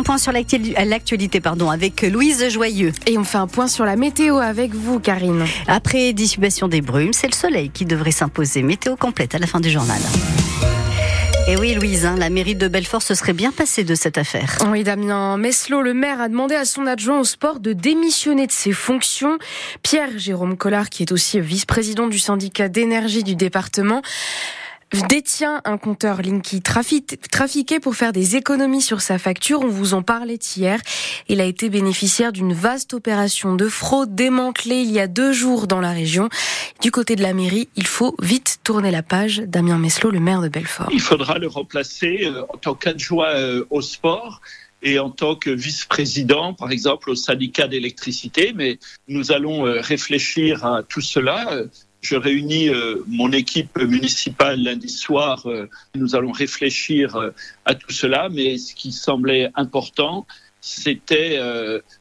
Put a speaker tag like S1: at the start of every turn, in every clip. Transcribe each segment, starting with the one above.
S1: un point sur l'actualité pardon, avec Louise Joyeux.
S2: Et on fait un point sur la météo avec vous, Karine.
S1: Après dissipation des brumes, c'est le soleil qui devrait s'imposer. Météo complète à la fin du journal. Et oui, Louise, hein, la mairie de Belfort se serait bien passée de cette affaire.
S2: Oui, Damien Meslot, le maire, a demandé à son adjoint au sport de démissionner de ses fonctions. Pierre-Jérôme Collard, qui est aussi vice-président du syndicat d'énergie du département, détient un compteur Linky trafiqué pour faire des économies sur sa facture. On vous en parlait hier. Il a été bénéficiaire d'une vaste opération de fraude démantelée il y a deux jours dans la région. Du côté de la mairie, il faut vite tourner la page. Damien Meslot, le maire de Belfort.
S3: Il faudra le remplacer euh, en tant qu'adjoint euh, au sport et en tant que vice-président, par exemple, au syndicat d'électricité. Mais nous allons euh, réfléchir à tout cela je réunis euh, mon équipe municipale lundi soir. Euh, nous allons réfléchir euh, à tout cela, mais ce qui semblait important, c'était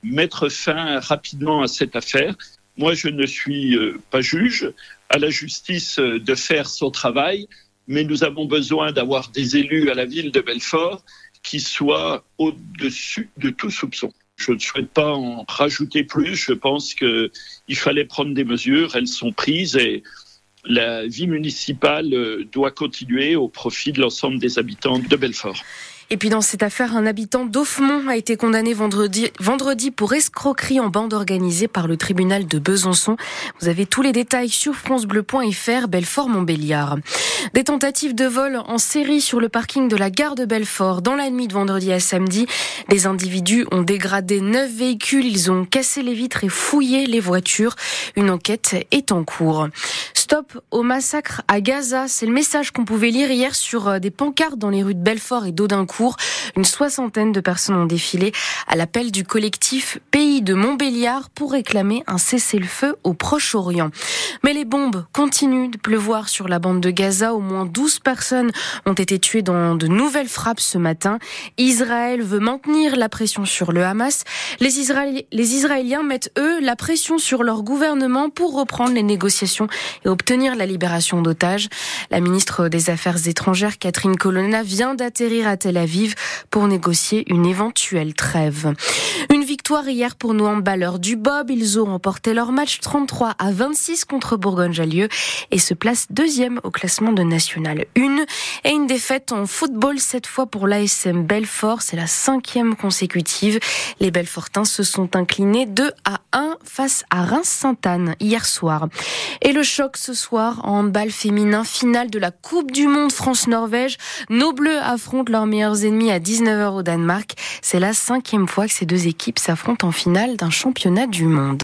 S3: mettre fin rapidement à cette affaire. Moi, je ne suis pas juge. À la justice de faire son travail, mais nous avons besoin d'avoir des élus à la ville de Belfort qui soient au-dessus de tout soupçon. Je ne souhaite pas en rajouter plus. Je pense qu'il fallait prendre des mesures. Elles sont prises et la vie municipale doit continuer au profit de l'ensemble des habitants de Belfort.
S2: Et puis dans cette affaire, un habitant d'Offmont a été condamné vendredi, vendredi pour escroquerie en bande organisée par le tribunal de Besançon. Vous avez tous les détails sur francebleu.fr, Belfort-Montbéliard. Des tentatives de vol en série sur le parking de la gare de Belfort dans la nuit de vendredi à samedi. Les individus ont dégradé neuf véhicules, ils ont cassé les vitres et fouillé les voitures. Une enquête est en cours. Stop au massacre à Gaza, c'est le message qu'on pouvait lire hier sur euh, des pancartes dans les rues de Belfort et d'Audincourt. Une soixantaine de personnes ont défilé à l'appel du collectif Pays de Montbéliard pour réclamer un cessez-le-feu au Proche-Orient. Mais les bombes continuent de pleuvoir sur la bande de Gaza. Au moins 12 personnes ont été tuées dans de nouvelles frappes ce matin. Israël veut maintenir la pression sur le Hamas. Les, Israéliens mettent, eux, la pression sur leur gouvernement pour reprendre les négociations et obtenir la libération d'otages. La ministre des Affaires étrangères, Catherine Colonna, vient d'atterrir à Tel Aviv pour négocier une éventuelle trêve. Victoire hier pour nos handballeurs du Bob. Ils ont remporté leur match 33 à 26 contre Bourgogne-Jallieu et se placent deuxième au classement de National 1. Et une défaite en football cette fois pour l'ASM Belfort. C'est la cinquième consécutive. Les Belfortins se sont inclinés 2 à 1 face à Reims-Sainte-Anne hier soir. Et le choc ce soir en handball féminin finale de la Coupe du Monde France-Norvège. Nos Bleus affrontent leurs meilleurs ennemis à 19h au Danemark. C'est la cinquième fois que ces deux équipes s'affrontent en finale d'un championnat du monde.